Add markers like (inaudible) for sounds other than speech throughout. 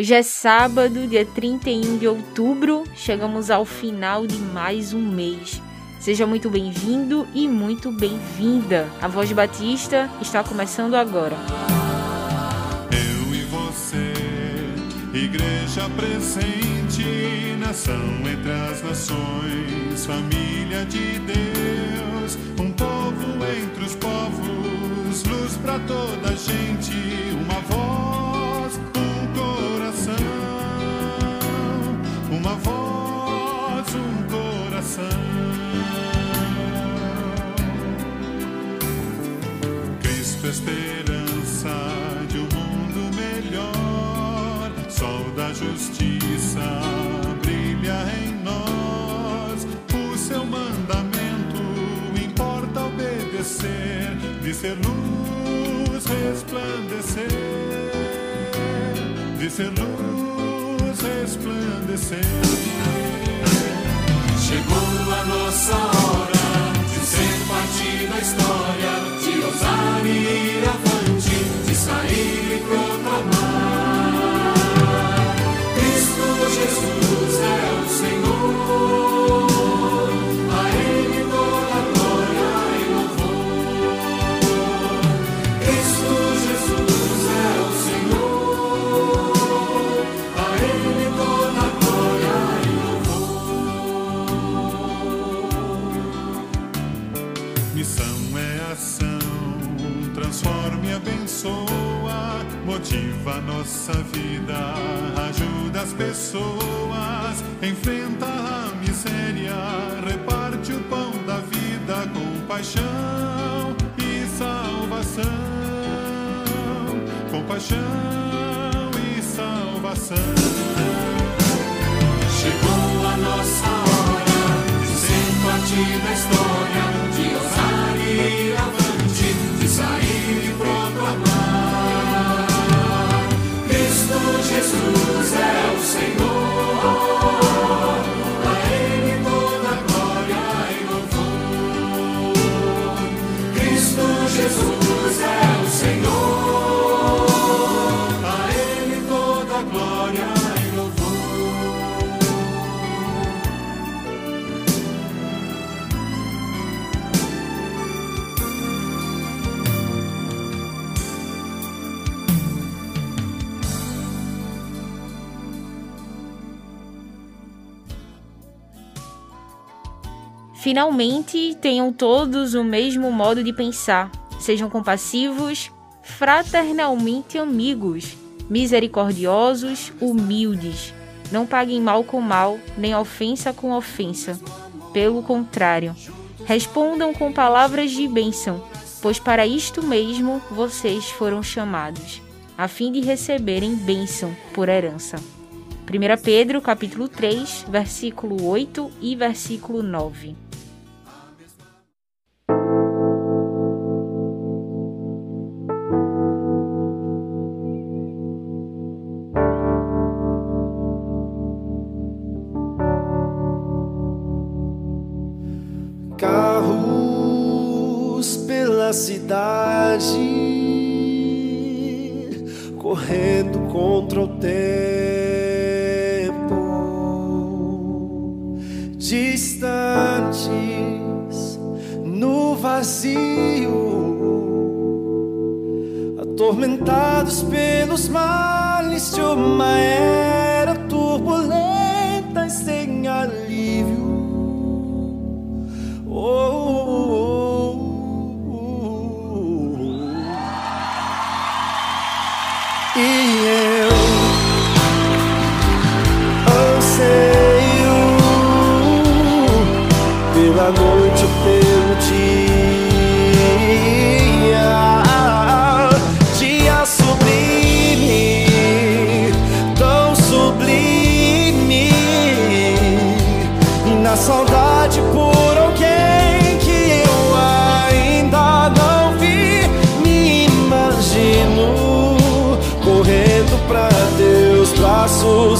Hoje é sábado, dia 31 de outubro, chegamos ao final de mais um mês. Seja muito bem-vindo e muito bem-vinda. A Voz Batista está começando agora. Eu e você, igreja presente, nação entre as nações, família de Deus, um povo entre os povos, luz para toda gente, uma voz, de ser sun. Finalmente, tenham todos o mesmo modo de pensar. Sejam compassivos, fraternalmente amigos, misericordiosos, humildes. Não paguem mal com mal, nem ofensa com ofensa. Pelo contrário, respondam com palavras de bênção, pois para isto mesmo vocês foram chamados, a fim de receberem bênção por herança. 1 Pedro capítulo 3, versículo 8 e versículo 9. durante o teu dia. Dia sublime, tão sublime, na saudade por alguém que eu ainda não vi. Me imagino correndo pra teus braços.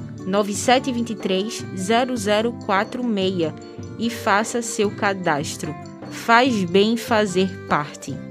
9723 0046 e faça seu cadastro. Faz bem fazer parte.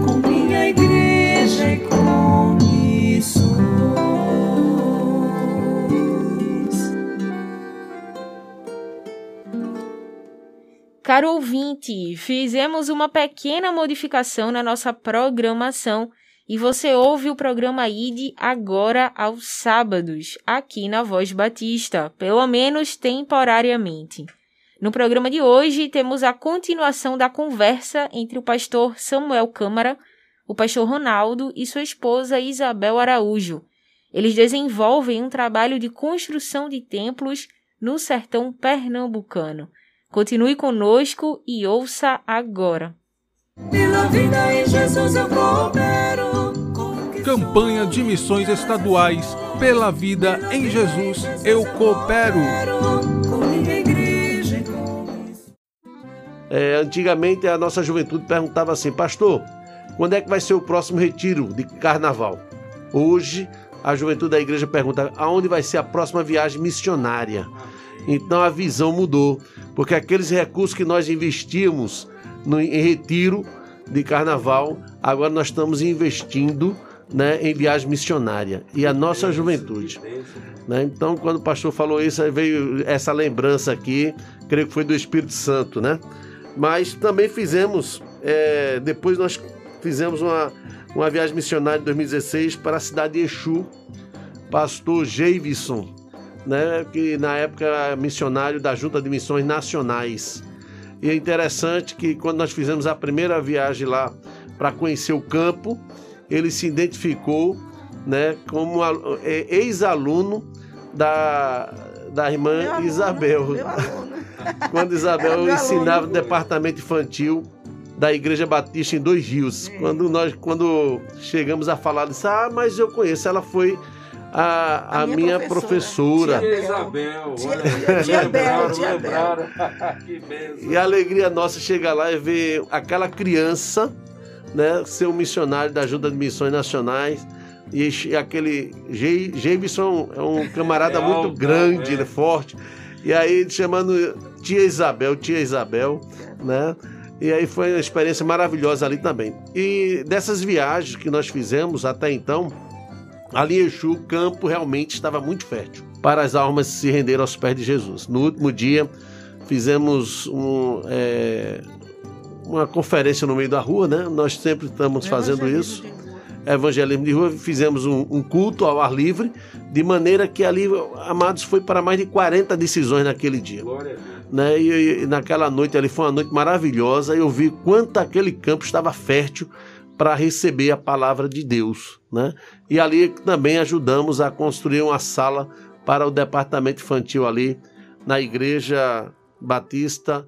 Caro ouvinte, fizemos uma pequena modificação na nossa programação e você ouve o programa ID agora aos sábados, aqui na Voz Batista, pelo menos temporariamente. No programa de hoje, temos a continuação da conversa entre o pastor Samuel Câmara, o pastor Ronaldo e sua esposa Isabel Araújo. Eles desenvolvem um trabalho de construção de templos no sertão pernambucano. Continue conosco e ouça agora. Pela vida em Jesus eu coopero Campanha de Missões Estaduais Pela Vida em Jesus Eu Coopero. É, antigamente a nossa juventude perguntava assim, pastor, quando é que vai ser o próximo retiro de carnaval? Hoje a juventude da igreja pergunta aonde vai ser a próxima viagem missionária. Então a visão mudou, porque aqueles recursos que nós investíamos no, em retiro de carnaval, agora nós estamos investindo né, em viagem missionária. E a nossa juventude. né? Então, quando o pastor falou isso, veio essa lembrança aqui, creio que foi do Espírito Santo, né? Mas também fizemos, é, depois nós fizemos uma, uma viagem missionária em 2016 para a cidade de Exu, pastor Javison, né, que na época era missionário da Junta de Missões Nacionais. E é interessante que quando nós fizemos a primeira viagem lá para conhecer o campo, ele se identificou né, como é, ex-aluno da, da irmã Isabel. (laughs) Quando Isabel ensinava no departamento infantil da Igreja Batista em Dois Rios. Quando nós quando chegamos a falar disso, ah, mas eu conheço, ela foi a, a, minha, professora. Tia Isabel, Tia- Bel, Bel. (laughs) E a alegria nossa chegar lá e ver aquela criança, né, ser um missionário da Ajuda de Missões Nacionais. E e aquele Jameson é um camarada É muito alto, grande, é. né, forte. E aí chamando tia Isabel, tia Isabel, né? E aí foi uma experiência maravilhosa ali também. E dessas viagens que nós fizemos até então, ali em Exu, o campo realmente estava muito fértil para as almas se renderem aos pés de Jesus. No último dia, fizemos um, é, uma conferência no meio da rua, né? Nós sempre estamos fazendo isso. Evangelismo de rua, fizemos um, um culto ao ar livre, de maneira que ali, amados, foi para mais de 40 decisões naquele dia Glória a Deus. né? E, e naquela noite ali foi uma noite maravilhosa. Eu vi quanto aquele campo estava fértil para receber a palavra de Deus, né? E ali também ajudamos a construir uma sala para o departamento infantil ali na igreja Batista.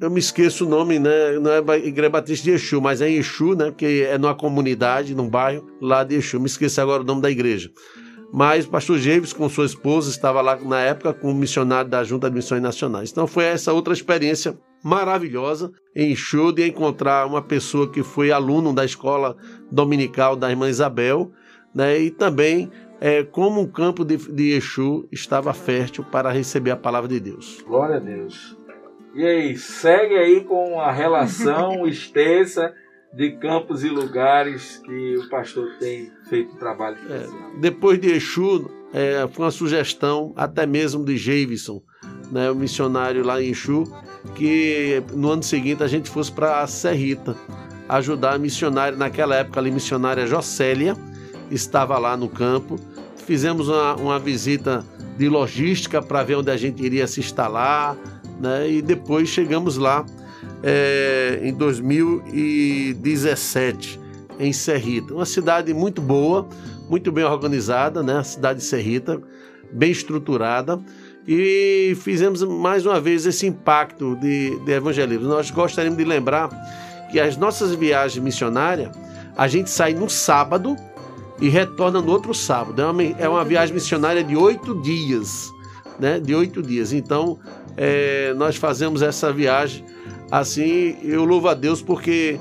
Eu me esqueço o nome, né? Não é Igreja Batista de Exu, mas é em Exu, né? Que é numa comunidade, num bairro lá de Exu. Me esqueci agora o nome da igreja. Mas o pastor James, com sua esposa, estava lá na época como missionário da Junta de Missões Nacionais. Então foi essa outra experiência maravilhosa em show de encontrar uma pessoa que foi aluno da escola dominical da irmã Isabel, né? E também é, como o campo de, de Exu estava fértil para receber a palavra de Deus. Glória a Deus. E aí, segue aí com a relação (laughs) extensa de campos e lugares que o pastor tem feito um trabalho especial. Depois de Exu, é, foi uma sugestão até mesmo de Javison, né, o missionário lá em Exu, que no ano seguinte a gente fosse para Serrita ajudar a missionária, naquela época ali, missionária Jocélia, estava lá no campo. Fizemos uma, uma visita de logística para ver onde a gente iria se instalar, né? E depois chegamos lá é, em 2017 em Serrita, uma cidade muito boa, muito bem organizada, né? A cidade de Serrita, bem estruturada e fizemos mais uma vez esse impacto de, de evangelismo. Nós gostaríamos de lembrar que as nossas viagens missionárias, a gente sai no sábado e retorna no outro sábado. É uma, é uma viagem missionária de oito dias, né? De oito dias. Então, é, nós fazemos essa viagem assim. Eu louvo a Deus porque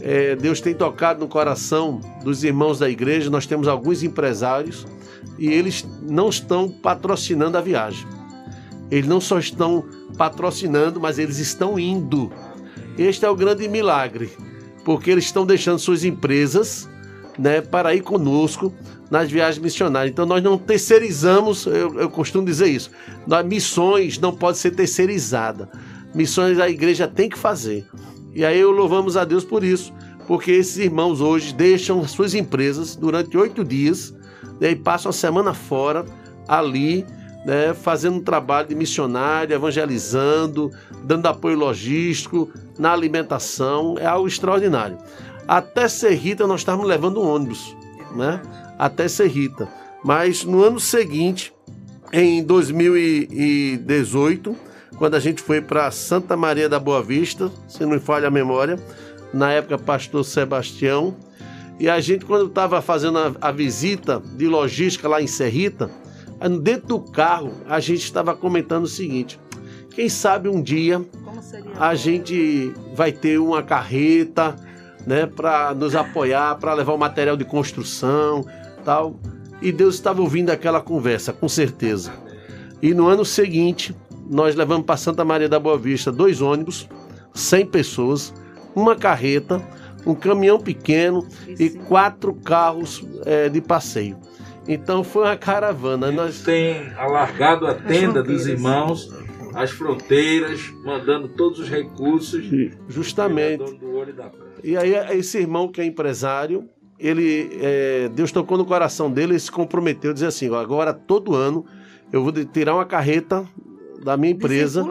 é, Deus tem tocado no coração dos irmãos da igreja. Nós temos alguns empresários e eles não estão patrocinando a viagem. Eles não só estão patrocinando, mas eles estão indo. Este é o grande milagre, porque eles estão deixando suas empresas né, para ir conosco nas viagens missionárias. Então nós não terceirizamos, eu, eu costumo dizer isso. Nós, missões não pode ser terceirizada. Missões a igreja tem que fazer. E aí eu louvamos a Deus por isso, porque esses irmãos hoje deixam as suas empresas durante oito dias né, e passam a semana fora ali né, fazendo um trabalho de missionário, evangelizando, dando apoio logístico, na alimentação, é algo extraordinário. Até Serrita nós estávamos levando um ônibus, né? Até Serrita. Mas no ano seguinte, em 2018, quando a gente foi para Santa Maria da Boa Vista, se não me falha a memória, na época pastor Sebastião, e a gente quando estava fazendo a, a visita de logística lá em Serrita, dentro do carro a gente estava comentando o seguinte: quem sabe um dia a gente vai ter uma carreta, né, para nos apoiar, para levar o material de construção, tal. E Deus estava ouvindo aquela conversa, com certeza. E no ano seguinte, nós levamos para Santa Maria da Boa Vista dois ônibus, 100 pessoas, uma carreta, um caminhão pequeno e quatro carros é, de passeio. Então foi uma caravana. Nós tem alargado a tenda dos irmãos, as fronteiras, mandando todos os recursos. Justamente. E aí esse irmão que é empresário, ele é, Deus tocou no coração dele e se comprometeu a dizer assim: agora todo ano eu vou tirar uma carreta da minha empresa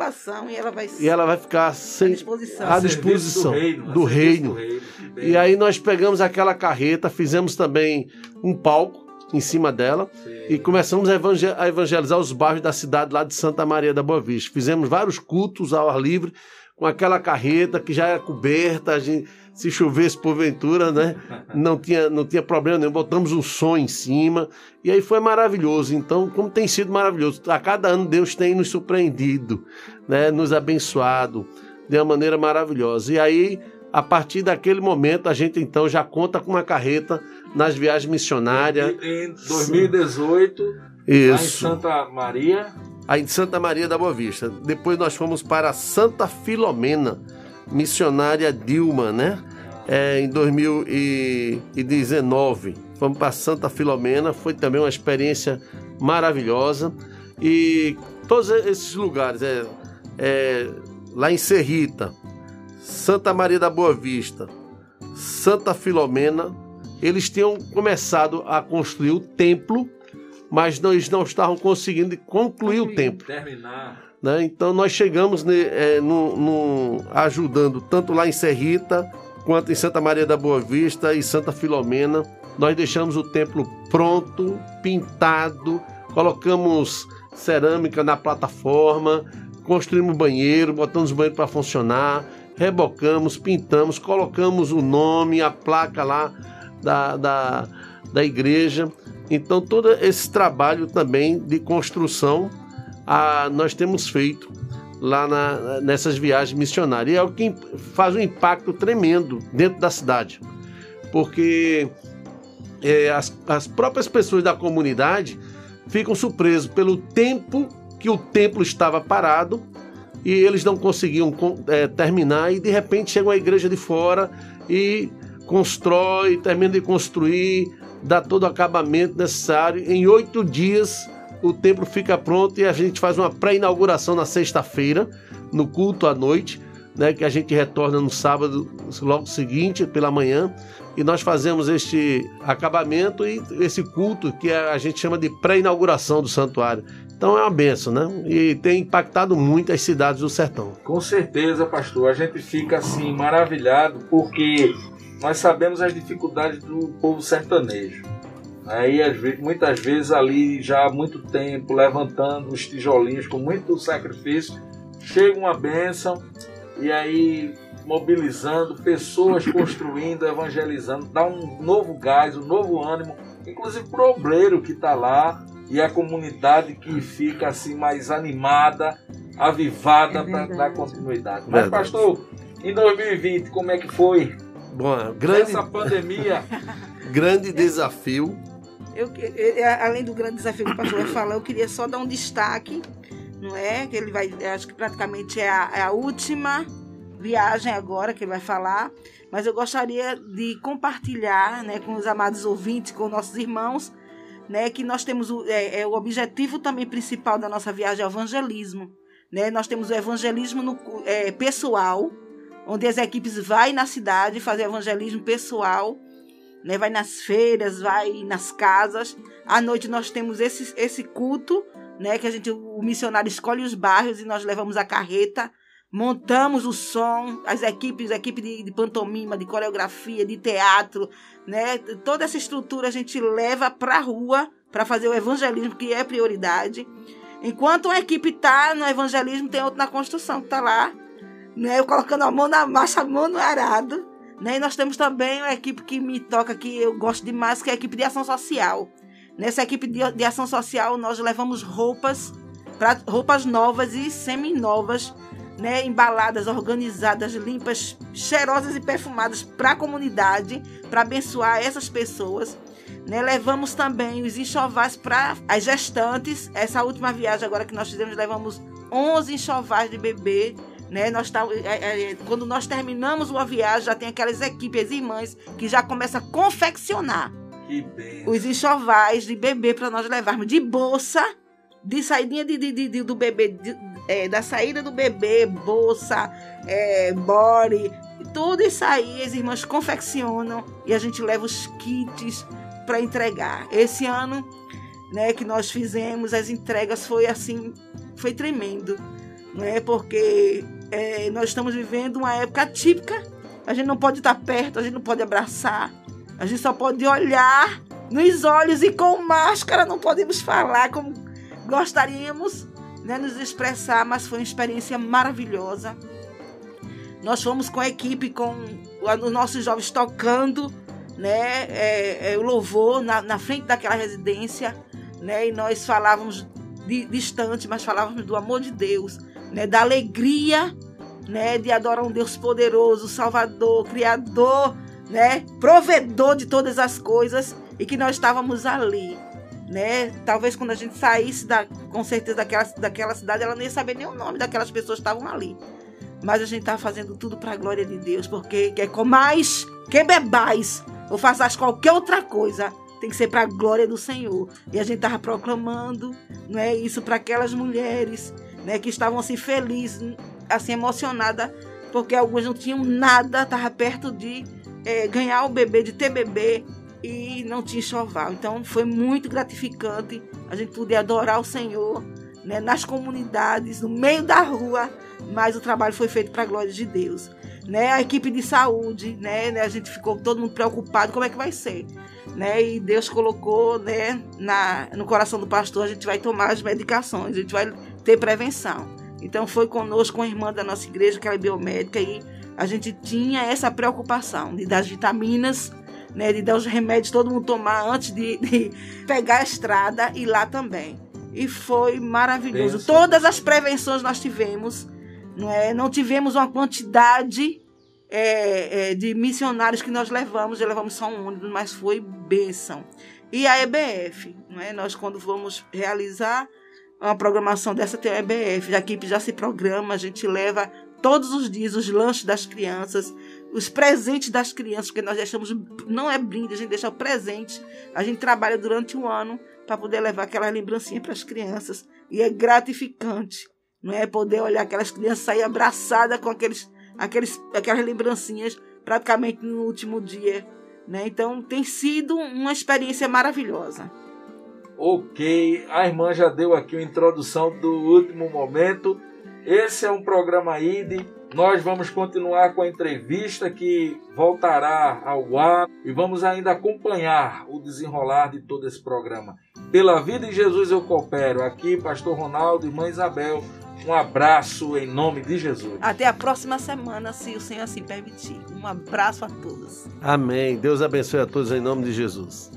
e ela vai, e ela vai ficar sem, à disposição, à disposição do reino. do reino. Do reino. E aí nós pegamos aquela carreta, fizemos também um palco em cima dela Sim. e começamos a, evangel a evangelizar os bairros da cidade lá de Santa Maria da Boa Vista. Fizemos vários cultos ao ar livre com aquela carreta que já era coberta, a gente, se chovesse porventura, né? (laughs) Não tinha, não tinha problema nenhum, botamos um som em cima e aí foi maravilhoso. Então, como tem sido maravilhoso, a cada ano Deus tem nos surpreendido, né? Nos abençoado de uma maneira maravilhosa. E aí, a partir daquele momento, a gente então já conta com uma carreta nas viagens missionárias. Em 2018, lá em Isso. Santa Maria, Aí de Santa Maria da Boa Vista. Depois nós fomos para Santa Filomena, missionária Dilma, né? É, em 2019. Fomos para Santa Filomena, foi também uma experiência maravilhosa. E todos esses lugares, é, é, lá em Serrita, Santa Maria da Boa Vista, Santa Filomena, eles tinham começado a construir o templo, mas nós não estavam conseguindo concluir o templo terminar. né? Então nós chegamos né, é, no, no- ajudando tanto lá em Serrita quanto em Santa Maria da Boa Vista e Santa Filomena. Nós deixamos o templo pronto, pintado, colocamos cerâmica na plataforma, construímos banheiro, botamos o banheiro para funcionar, rebocamos, pintamos, colocamos o nome, a placa lá da, da, da igreja. Então todo esse trabalho também de construção a- nós temos feito lá na- nessas viagens missionárias. E é o que faz um impacto tremendo dentro da cidade, porque é, as, as próprias pessoas da comunidade ficam surpresos pelo tempo que o templo estava parado e eles não conseguiam con- é, terminar e de repente chega uma igreja de fora e constrói, termina de construir, dá todo o acabamento necessário. Em oito dias o templo fica pronto e a gente faz uma pré-inauguração na sexta-feira, no culto à noite, né, que a gente retorna no sábado, logo seguinte, pela manhã, e nós fazemos este acabamento e esse culto que a gente chama de pré-inauguração do santuário. Então é uma benção, né? E tem impactado muito as cidades do sertão. Com certeza, pastor. A gente fica assim maravilhado porque nós sabemos as dificuldades do povo sertanejo. Aí muitas vezes ali já há muito tempo levantando os tijolinhos com muito sacrifício, chega uma bênção e aí mobilizando pessoas, construindo, evangelizando, dá um novo gás, um novo ânimo, inclusive para o obreiro que está lá e a comunidade que fica assim mais animada, avivada é para dar continuidade. Mas, verdade. pastor, em 2020, como é que foi? Bom, grande... Essa pandemia. (laughs) grande desafio. Eu, além do grande desafio que o pastor vai falar, eu queria só dar um destaque, não é? Que ele vai, acho que praticamente é a, é a última viagem agora que ele vai falar, mas eu gostaria de compartilhar, né, com os amados ouvintes, com nossos irmãos, né, que nós temos o, é, é, o objetivo também principal da nossa viagem é o evangelismo. Né? Nós temos o evangelismo no, é, pessoal, onde as equipes vai na cidade fazer evangelismo pessoal, né? vai nas feiras, vai nas casas. À noite nós temos esse, esse culto, né? que a gente, o missionário escolhe os bairros e nós levamos a carreta, montamos o som, as equipes, a equipe de, de pantomima, de coreografia, de teatro, né? Toda essa estrutura a gente leva para a rua para fazer o evangelismo, que é prioridade. Enquanto uma equipe está no evangelismo, tem outra na construção que está lá, né? Eu colocando a mão na massa, a mão no arado. Né? E nós temos também uma equipe que me toca, que eu gosto demais, que é a equipe de ação social. Nessa equipe de, de ação social, nós levamos roupas, pra, roupas novas e semi-novas né, embaladas, organizadas, limpas, cheirosas e perfumadas para a comunidade, para abençoar essas pessoas. Né, levamos também os enxovais para as gestantes. Essa última viagem agora que nós fizemos, levamos 11 enxovais de bebê. Né, nós tá, é, é, quando nós terminamos uma viagem, já tem aquelas equipes irmãs que já começam a confeccionar os enxovais de bebê para nós levarmos de bolsa, de saidinha de, de, de do bebê, é, da saída do bebê, bolsa, é, body, tudo isso aí as irmãs confeccionam e a gente leva os kits para entregar. Esse ano, né, que nós fizemos as entregas foi assim, foi tremendo, né? Porque é, nós estamos vivendo uma época típica. A gente não pode estar perto, a gente não pode abraçar, a gente só pode olhar nos olhos e com máscara não podemos falar como gostaríamos né, nos expressar, mas foi uma experiência maravilhosa. Nós fomos com a equipe, com os nossos jovens tocando né, é, é, o louvor na, na, frente daquela residência, né, e nós falávamos de, distante, mas falávamos do amor de Deus, né, da alegria né, de adorar um Deus poderoso, Salvador, Criador, né, provedor de todas as coisas, e que nós estávamos ali né? Talvez quando a gente saísse da, com certeza daquela, daquela cidade, ela não ia saber nem o nome daquelas pessoas que estavam ali. Mas a gente está fazendo tudo para a glória de Deus, porque quer comais, que bebais, ou faças qualquer outra coisa, tem que ser para a glória do Senhor. E a gente estava proclamando, não é isso para aquelas mulheres, né, que estavam assim felizes, assim emocionadas, porque algumas não tinham nada, estavam perto de é, ganhar o bebê, de ter bebê, e não tinha enxoval. Então foi muito gratificante a gente poder adorar o Senhor né, nas comunidades, no meio da rua, mas o trabalho foi feito para a glória de Deus. Né, a equipe de saúde, né, né, a gente ficou todo mundo preocupado como é que vai ser. Né, e Deus colocou né, na, no coração do pastor, a gente vai tomar as medicações, a gente vai ter prevenção. Então foi conosco, a irmã da nossa igreja, que é biomédica, e a gente tinha essa preocupação de dar vitaminas né, de dar os remédios todo mundo tomar antes de, de pegar a estrada e lá também. E foi maravilhoso. Penso. Todas as prevenções nós tivemos, não é? Não tivemos uma quantidade é, é, de missionários que nós levamos, já levamos só um ônibus, mas foi bênção. E a EBF, não é? Nós quando vamos realizar uma programação dessa tem a EBF, a equipe já se programa, a gente leva todos os dias os lanches das crianças, os presentes das crianças, porque nós deixamos, não é brinde, a gente deixa o presente. A gente trabalha durante um ano para poder levar aquela lembrancinha para as crianças. E é gratificante, não é? Poder olhar aquelas crianças sair abraçadas com aqueles, aqueles, aquelas lembrancinhas praticamente no último dia. Né? Então tem sido uma experiência maravilhosa. Ok, a irmã já deu aqui uma introdução do último momento. Esse é um programa ID. Nós vamos continuar com a entrevista que voltará ao ar e vamos ainda acompanhar o desenrolar de todo esse programa. Pela vida em Jesus eu coopero. Aqui, Pastor Ronaldo e Mãe Isabel. Um abraço em nome de Jesus. Até a próxima semana, se o Senhor assim permitir. Um abraço a todos. Amém. Deus abençoe a todos em nome de Jesus.